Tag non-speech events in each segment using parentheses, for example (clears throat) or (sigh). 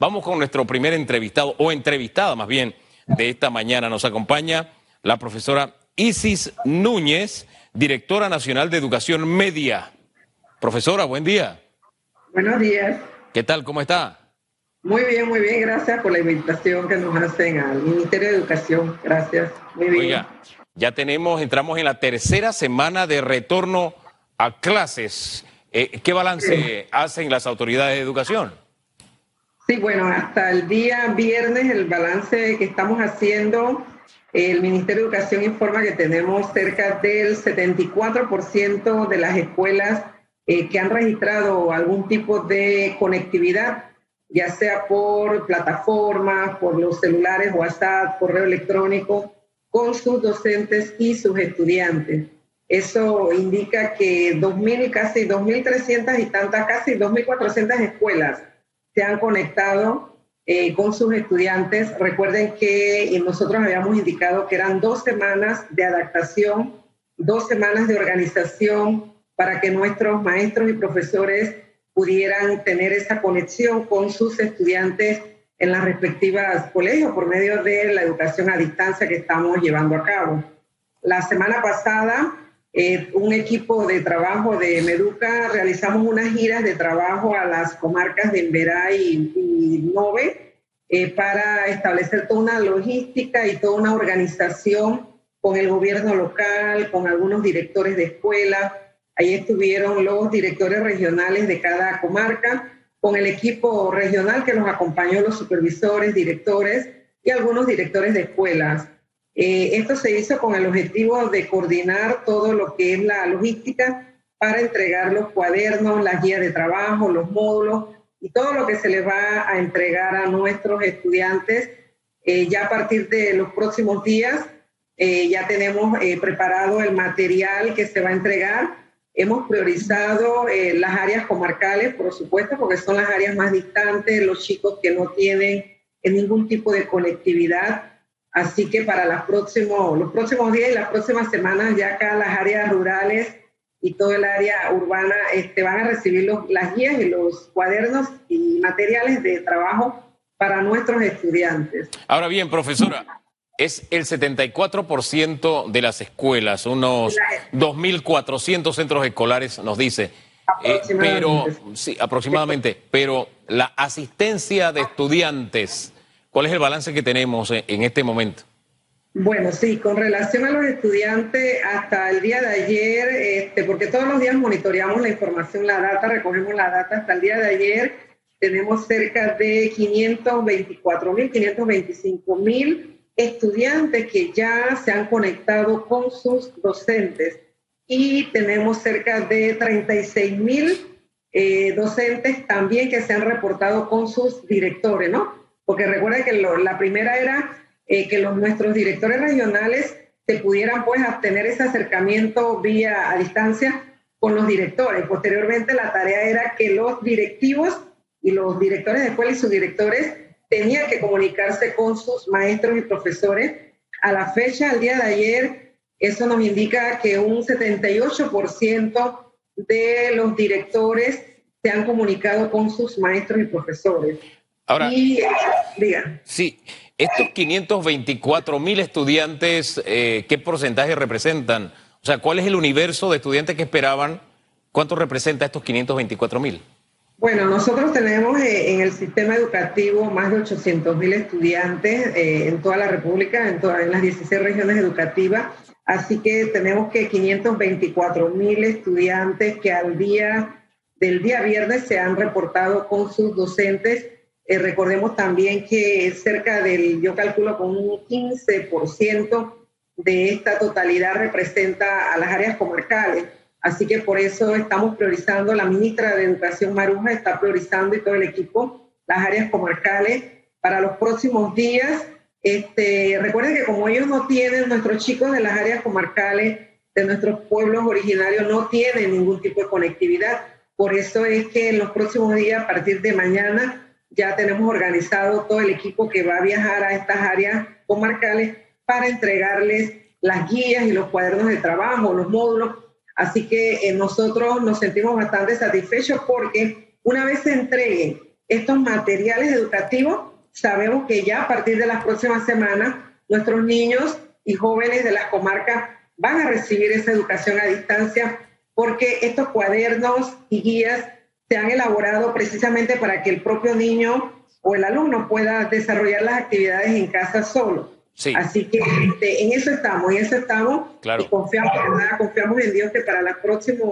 Vamos con nuestro primer entrevistado, o entrevistada más bien, de esta mañana. Nos acompaña la profesora Isis Núñez, directora nacional de Educación Media. Profesora, buen día. Buenos días. ¿Qué tal? ¿Cómo está? Muy bien, muy bien. Gracias por la invitación que nos hacen al Ministerio de Educación. Gracias. Muy bien. Oiga, ya tenemos, entramos en la tercera semana de retorno a clases. Eh, ¿Qué balance hacen las autoridades de educación? Sí, bueno, hasta el día viernes el balance que estamos haciendo, el Ministerio de Educación informa que tenemos cerca del 74% de las escuelas eh, que han registrado algún tipo de conectividad, ya sea por plataformas, por los celulares, WhatsApp, correo electrónico, con sus docentes y sus estudiantes. Eso indica que 2.000, casi 2.300 y tantas, casi 2.400 escuelas se han conectado eh, con sus estudiantes. Recuerden que nosotros habíamos indicado que eran dos semanas de adaptación, dos semanas de organización para que nuestros maestros y profesores pudieran tener esa conexión con sus estudiantes en las respectivas colegios por medio de la educación a distancia que estamos llevando a cabo. La semana pasada eh, un equipo de trabajo de Meduca realizamos unas giras de trabajo a las comarcas de Emberá y, Nove eh, para establecer toda una logística y toda una organización con el gobierno local, con algunos directores de escuela. Ahí estuvieron los directores regionales de cada comarca, con el equipo regional que nos acompañó, los supervisores, directores y algunos directores de escuelas. Eh, esto se hizo con el objetivo de coordinar todo lo que es la logística para entregar los cuadernos, las guías de trabajo, los módulos y todo lo que se les va a entregar a nuestros estudiantes. Eh, ya a partir de los próximos días eh, ya tenemos preparado el material que se va a entregar. Hemos priorizado las áreas comarcales, por supuesto, porque son las áreas más distantes, los chicos que no tienen ningún tipo de conectividad Así que para los próximos, los próximos días y las próximas semanas ya acá las áreas rurales y todo el área urbana este, van a recibir las guías y los cuadernos y materiales de trabajo para nuestros estudiantes. Ahora bien, profesora, es el 74% de las escuelas, unos 2.400 centros escolares, nos dice. Eh, pero, sí, aproximadamente, pero la asistencia de estudiantes ¿Cuál es el balance que tenemos en este momento? Bueno, sí, con relación a los estudiantes, hasta el día de ayer, este, porque todos los días monitoreamos la información, la data, recogemos la data, hasta el día de ayer tenemos cerca de 524 mil, 525 mil estudiantes que ya se han conectado con sus docentes y tenemos cerca de 36 mil eh, docentes también que se han reportado con sus directores, ¿no? Porque recuerda que la primera era eh, que los, nuestros directores regionales se pudieran pues obtener ese acercamiento vía a distancia con los directores. Posteriormente la tarea era que los directivos y los directores de escuela y sus directores tenían que comunicarse con sus maestros y profesores. A la fecha, al día de ayer, eso nos indica que un 78% de los directores se han comunicado con sus maestros y profesores. Ahora, sí, estos 524 mil estudiantes, eh, ¿qué porcentaje representan? O sea, ¿cuál es el universo de estudiantes que esperaban? ¿Cuánto representa estos 524 mil? Bueno, nosotros tenemos eh, en el sistema educativo más de 800 mil estudiantes eh, en toda la República, en, todas en las 16 regiones educativas. Así que tenemos que 524 mil estudiantes que al día del día viernes se han reportado con sus docentes eh, recordemos también que cerca del, yo calculo con un 15% de esta totalidad representa a las áreas comarcales. Así que por eso estamos priorizando, la ministra de Educación Maruja está priorizando y todo el equipo las áreas comarcales para los próximos días. Este, recuerden que como ellos no tienen, nuestros chicos de las áreas comarcales, de nuestros pueblos originarios, no tienen ningún tipo de conectividad. Por eso es que en los próximos días, a partir de mañana, ya tenemos organizado todo el equipo que va a viajar a estas áreas comarcales para entregarles las guías y los cuadernos de trabajo, los módulos. Así que eh, nosotros nos sentimos bastante satisfechos porque una vez se entreguen estos materiales educativos. Sabemos que ya a partir de las próximas semanas nuestros niños y jóvenes de las comarcas van a recibir esa educación a distancia porque estos cuadernos y guías se han elaborado precisamente para que el propio niño o el alumno pueda desarrollar las actividades en casa solo. Así que este, en eso estamos, en eso estamos. Claro. Y confiamos, confiamos en Dios que para la próxima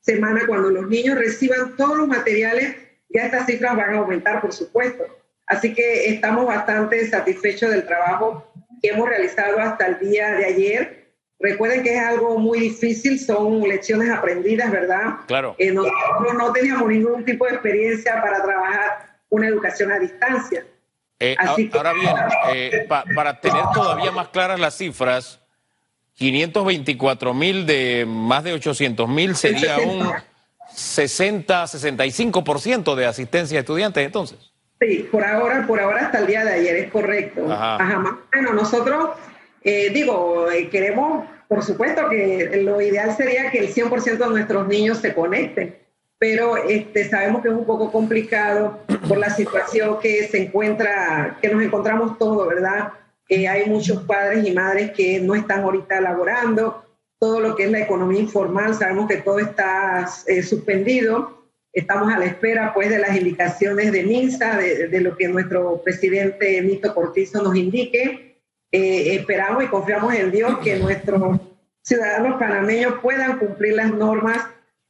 semana, cuando los niños reciban todos los materiales, ya estas cifras van a aumentar, por supuesto. Así que estamos bastante satisfechos del trabajo que hemos realizado hasta el día de ayer. Recuerden que es algo muy difícil, son lecciones aprendidas, ¿verdad? Claro. Eh, nosotros no teníamos ningún tipo de experiencia para trabajar una educación a distancia. Eh, ahora bien, eh, para tener todavía más claras las cifras, 524 mil de más de 800 mil sería un 60, 65% de asistencia de estudiantes entonces. Sí, por ahora, por ahora hasta el día de ayer es correcto. Ajá. Bueno, nosotros, eh, digo, queremos, por supuesto que lo ideal sería que el 100% de nuestros niños se conecten pero este, sabemos que es un poco complicado por la situación que se encuentra, que nos encontramos todos, ¿verdad? Eh, hay muchos padres y madres que no están ahorita laborando, todo lo que es la economía informal, sabemos que todo está eh, suspendido, estamos a la espera pues de las indicaciones de MINSA, de, de lo que nuestro presidente Nito Cortizo nos indique. Eh, esperamos y confiamos en Dios que nuestros ciudadanos panameños puedan cumplir las normas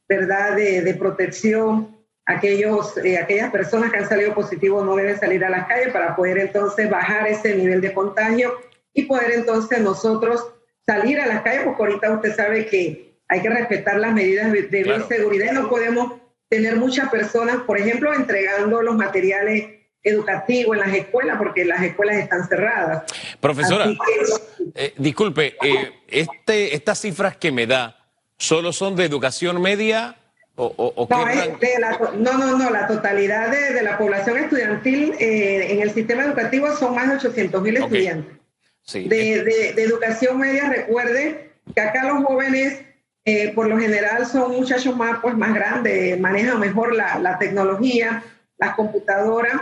¿verdad?, de, protección. Aquellos, eh, aquellas personas que han salido positivos no deben salir a las calles para poder entonces bajar ese nivel de contagio y poder entonces nosotros salir a las calles, porque ahorita usted sabe que hay que respetar las medidas de, bioseguridad y no podemos tener muchas personas, por ejemplo, entregando los materiales educativos en las escuelas, porque las escuelas están cerradas. Profesora, eh, disculpe, eh, este, estas cifras que me da, ¿Solo son de educación media? O, no, no, no, la totalidad de, la población estudiantil eh, en el sistema educativo son más de 800 mil estudiantes. De, educación media, recuerde que acá los jóvenes, eh, por lo general, son muchachos más, pues, más grandes, manejan mejor la, tecnología, las computadoras.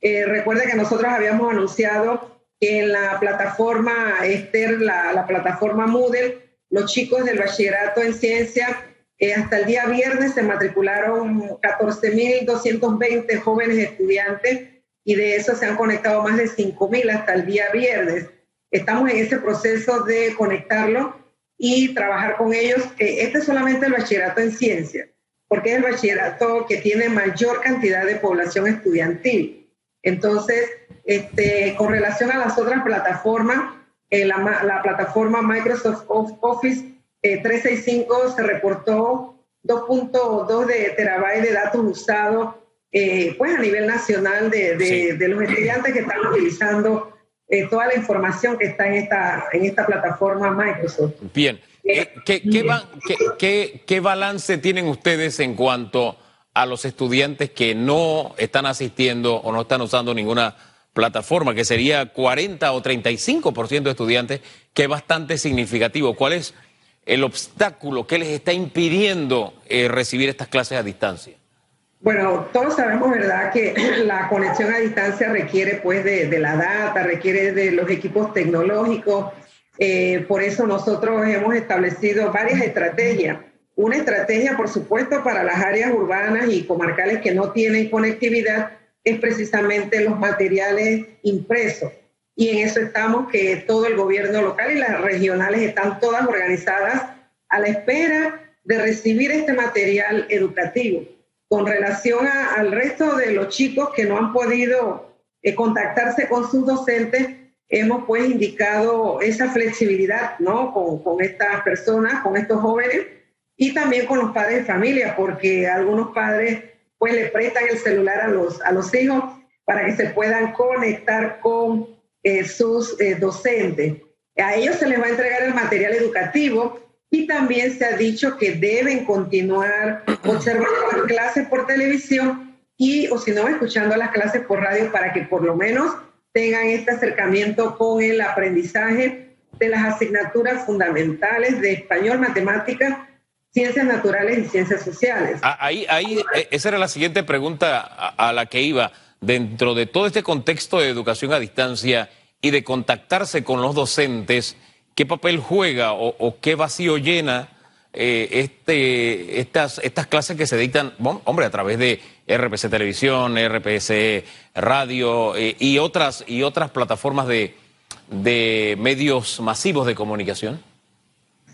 Eh, recuerde que nosotros habíamos anunciado que en la plataforma Esther, la, la plataforma Moodle, los chicos del bachillerato en ciencia eh, hasta el día viernes se matricularon 14.220 jóvenes estudiantes y de eso se han conectado más de 5.000 hasta el día viernes. Estamos en ese proceso de conectarlo y trabajar con ellos. este es solamente el bachillerato en ciencia, porque es el bachillerato que tiene mayor cantidad de población estudiantil. Entonces, este, con relación a las otras plataformas, en la, plataforma Microsoft Office 365 eh, se reportó 2.2 de terabytes de datos usados eh, pues a nivel nacional de, los estudiantes que están utilizando eh, toda la información que está en esta, en esta plataforma Microsoft. Bien, ¿Qué, qué, qué balance tienen ustedes en cuanto a los estudiantes que no están asistiendo o no están usando ninguna plataforma, que sería 40 o 35% de estudiantes, que es bastante significativo. ¿Cuál es el obstáculo que les está impidiendo eh, recibir estas clases a distancia? Bueno, todos sabemos, ¿verdad?, que (clears throat) la conexión a distancia requiere, pues, de, la data, requiere de los equipos tecnológicos. Eh, por eso nosotros hemos establecido varias estrategias. Una estrategia, por supuesto, para las áreas urbanas y comarcales que no tienen conectividad, es precisamente los materiales impresos. Y en eso estamos, que todo el gobierno local y las regionales están todas organizadas a la espera de recibir este material educativo. Con relación al resto de los chicos que no han podido eh, contactarse con sus docentes, hemos pues indicado esa flexibilidad, ¿no? Con, con estas personas, con estos jóvenes y también con los padres de familia, porque algunos padres pues le prestan el celular a los, a los hijos para que se puedan conectar con eh, sus eh, docentes. A ellos se les va a entregar el material educativo y también se ha dicho que deben continuar observando las clases por televisión y, o si no, escuchando las clases por radio para que por lo menos tengan este acercamiento con el aprendizaje de las asignaturas fundamentales de español, matemáticas ciencias naturales y ciencias sociales. Ah, ahí, ahí, eh, esa era la siguiente pregunta a, la que iba. Dentro de todo este contexto de educación a distancia y de contactarse con los docentes, ¿qué papel juega o, qué vacío llena eh, este, estas, estas clases que se dictan, hombre, a través de RPC Televisión, RPC Radio eh, y, otras, y otras plataformas de, de medios masivos de comunicación?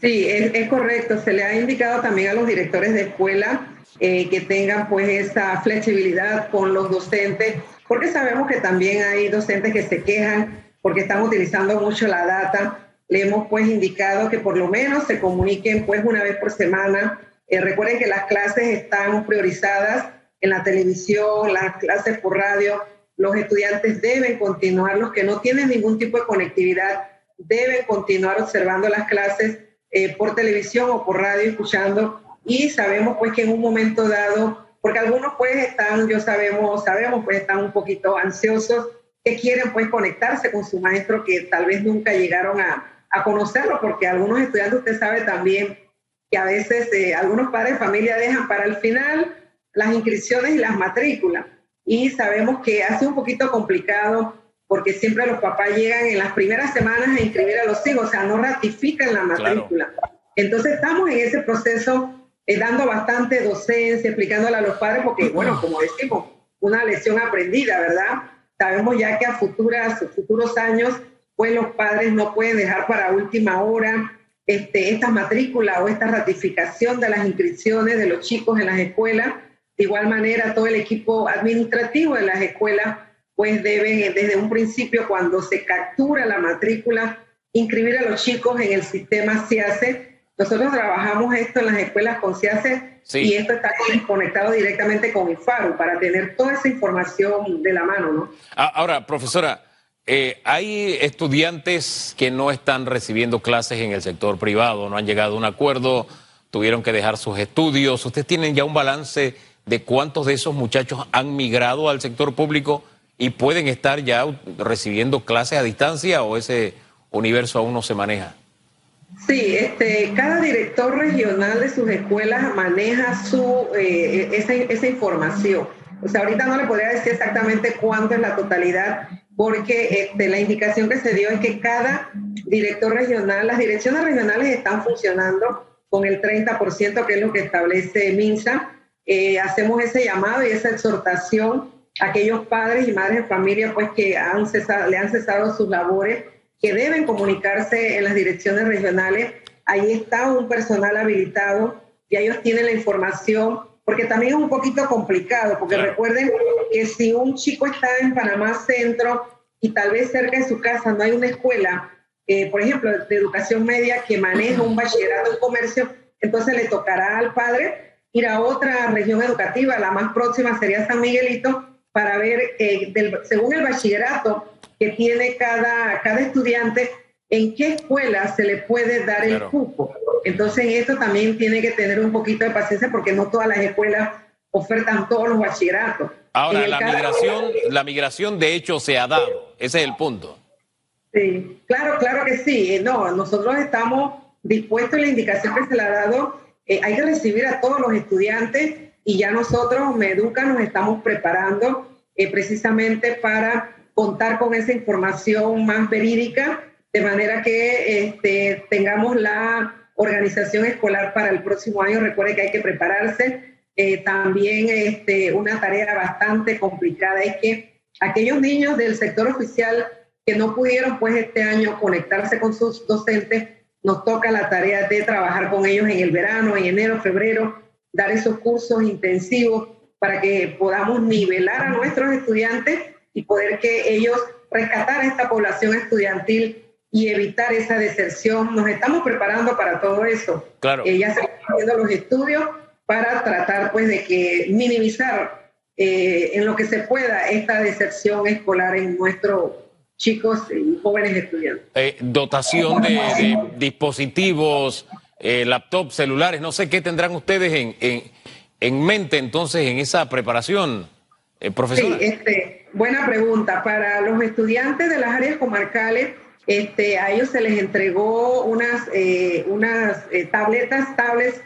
Sí, es, correcto. Se le ha indicado también a los directores de escuela eh, que tengan pues esa flexibilidad con los docentes, porque sabemos que también hay docentes que se quejan porque están utilizando mucho la data. Le hemos pues indicado que por lo menos se comuniquen pues una vez por semana. Eh, recuerden que las clases están priorizadas en la televisión, las clases por radio. Los estudiantes deben continuar, los que no tienen ningún tipo de conectividad, deben continuar observando las clases eh, por televisión o por radio escuchando y sabemos pues que en un momento dado, porque algunos pues están, yo sabemos, sabemos pues están un poquito ansiosos, que quieren pues conectarse con su maestro que tal vez nunca llegaron a, conocerlo, porque algunos estudiantes, usted sabe también que a veces eh, algunos padres de familia dejan para el final las inscripciones y las matrículas. Y sabemos que hace un poquito complicado porque siempre los papás llegan en las primeras semanas a inscribir a los hijos, o sea, no ratifican la matrícula. Entonces estamos en ese proceso eh, dando bastante docencia, explicándole a los padres, porque, (clears throat) bueno, como decimos, una lección aprendida, ¿verdad? Sabemos ya que a futuras, futuros años, pues los padres no pueden dejar para última hora este, esta matrícula o esta ratificación de las inscripciones de los chicos en las escuelas. De igual manera, todo el equipo administrativo de las escuelas pues deben eh, desde un principio, cuando se captura la matrícula, inscribir a los chicos en el sistema CIACE. Nosotros trabajamos esto en las escuelas con CIACE y esto está conectado directamente con IFARU para tener toda esa información de la mano. ¿no? Ahora, profesora, eh, hay estudiantes que no están recibiendo clases en el sector privado, no han llegado a un acuerdo, tuvieron que dejar sus estudios. ¿Ustedes tienen ya un balance de cuántos de esos muchachos han migrado al sector público? Y pueden estar ya recibiendo clases a distancia o ese universo aún no se maneja? Sí, este, cada director regional de sus escuelas maneja su, eh, esa, esa, información. O sea, ahorita no le podría decir exactamente cuánto es la totalidad, porque este, la indicación que se dio es que cada director regional, las direcciones regionales están funcionando con el 30%, que es lo que establece MINSA. Eh, hacemos ese llamado y esa exhortación aquellos padres y madres de familia pues que han cesado, le han cesado sus labores, que deben comunicarse en las direcciones regionales. Ahí está un personal habilitado y ellos tienen la información, porque también es un poquito complicado, porque recuerden que si un chico está en Panamá Centro y tal vez cerca de su casa no hay una escuela, eh, por ejemplo, de educación media que maneja un bachillerato en comercio, entonces le tocará al padre ir a otra región educativa, la más próxima sería San Miguelito, para ver, eh, según el bachillerato que tiene cada, cada estudiante, en qué escuela se le puede dar el cupo. Entonces, esto también tiene que tener un poquito de paciencia porque no todas las escuelas ofertan todos los bachilleratos. Ahora, la migración, la migración de hecho se ha dado, ese es el punto. Sí, claro, claro que sí. Eh, no, nosotros estamos dispuestos, la indicación que se le ha dado, eh, hay que recibir a todos los estudiantes y ya nosotros, Meduca, nos estamos preparando eh, precisamente para contar con esa información más verídica, de manera que este, tengamos la organización escolar para el próximo año. Recuerde que hay que prepararse. Eh, también este, una tarea bastante complicada es que aquellos niños del sector oficial que no pudieron pues este año conectarse con sus docentes, nos toca la tarea de trabajar con ellos en el verano, en enero, febrero, dar esos cursos intensivos para que podamos nivelar a nuestros estudiantes y poder que ellos rescatar a esta población estudiantil y evitar esa deserción. Nos estamos preparando para todo eso. Claro. Eh, ya se están haciendo los estudios para tratar pues de que minimizar eh, en lo que se pueda esta deserción escolar en nuestros chicos y jóvenes estudiantes. Eh, dotación de dispositivos, eh, laptops, celulares, no sé qué tendrán ustedes en, en, mente entonces en esa preparación, eh. Sí, este, buena pregunta. Para los estudiantes de las áreas comarcales, este, a ellos se les entregó unas, eh, unas eh, tabletas, tablets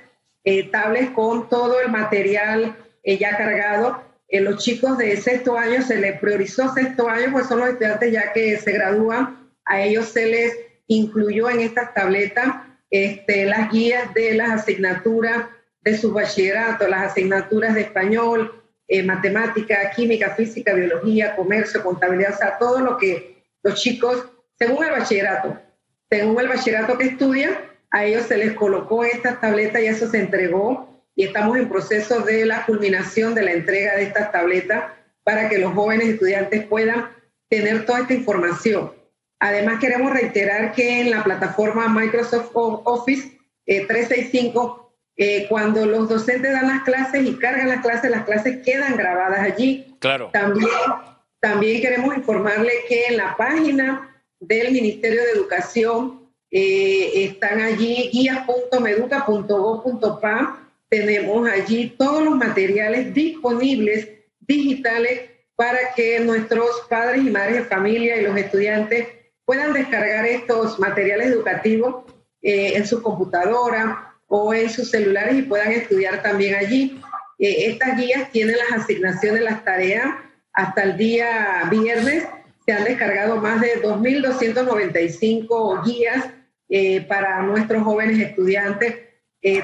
tablets con todo el material ya cargado. Los chicos de sexto año se les priorizó sexto año, pues son los estudiantes ya que se gradúan, a ellos se les incluyó en estas tabletas este, las guías de las asignaturas de su bachillerato, las asignaturas de español, eh, matemática, química, física, biología, comercio, contabilidad, o sea, todo lo que los chicos, según el bachillerato, según el bachillerato que estudian, a ellos se les colocó estas tabletas y eso se entregó y estamos en proceso de la culminación de la entrega de estas tabletas para que los jóvenes estudiantes puedan tener toda esta información. Además, queremos reiterar que en la plataforma Microsoft Office 365, eh, eh, cuando los docentes dan las clases y cargan las clases, las clases quedan grabadas allí. Claro. También, también queremos informarle que en la página del Ministerio de Educación eh, están allí guías.meduca.gov.pa. Tenemos allí todos los materiales disponibles digitales para que nuestros padres y madres de familia y los estudiantes puedan descargar estos materiales educativos eh, en su computadora o en sus celulares y puedan estudiar también allí. Eh, estas guías tienen las asignaciones, las tareas hasta el día viernes. Se han descargado más de 2.295 guías eh, para nuestros jóvenes estudiantes.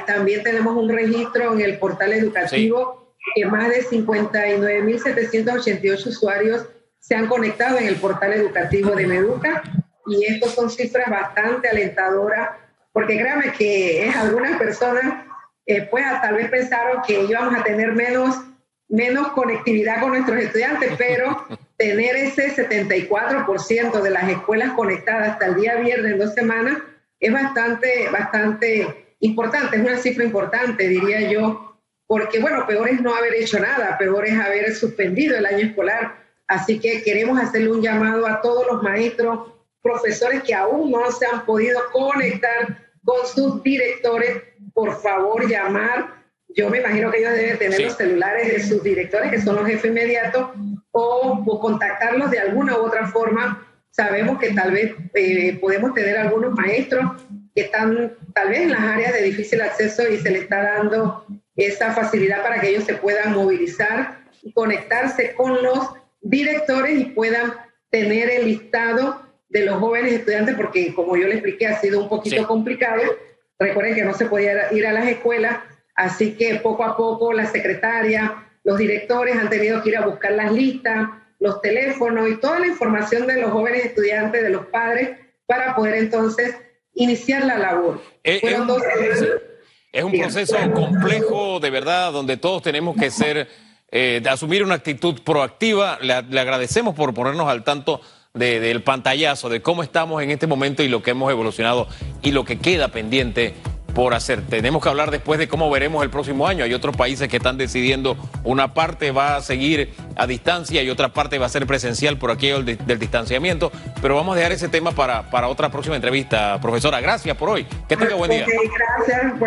también tenemos un registro en el portal educativo que más de 59.788 usuarios se han conectado en el portal educativo de Meduca y estas son cifras bastante alentadoras, porque créanme que es algunas personas, eh, pues tal vez pensaron que íbamos a tener menos, menos conectividad con nuestros estudiantes, pero (laughs) tener ese 74% de las escuelas conectadas hasta el día viernes en dos semanas es bastante, bastante importante, es una cifra importante, diría yo, porque bueno, peor es no haber hecho nada, peor es haber suspendido el año escolar Así que queremos hacerle un llamado a todos los maestros, profesores que aún no se han podido conectar con sus directores, por favor llamar. Yo me imagino que ellos deben tener los celulares de sus directores, que son los jefes inmediatos, o, contactarlos de alguna u otra forma. Sabemos que tal vez eh, podemos tener algunos maestros que están tal vez en las áreas de difícil acceso y se les está dando esa facilidad para que ellos se puedan movilizar y conectarse con los directores y puedan tener el listado de los jóvenes estudiantes, porque como yo le expliqué, ha sido un poquito complicado. Recuerden que no se podía ir a las escuelas, así que poco a poco la secretaria, los directores han tenido que ir a buscar las listas, los teléfonos y toda la información de los jóvenes estudiantes, de los padres, para poder entonces iniciar la labor. Eh, es un proceso complejo, de verdad, donde todos tenemos que ser eh, de asumir una actitud proactiva. Le, agradecemos por ponernos al tanto del pantallazo, de cómo estamos en este momento y lo que hemos evolucionado y lo que queda pendiente por hacer. Tenemos que hablar después de cómo veremos el próximo año. Hay otros países que están decidiendo, una parte va a seguir a distancia y otra parte va a ser presencial por aquello del, distanciamiento, pero vamos a dejar ese tema para, para otra próxima entrevista. Profesora, gracias por hoy. Que tenga buen día. gracias.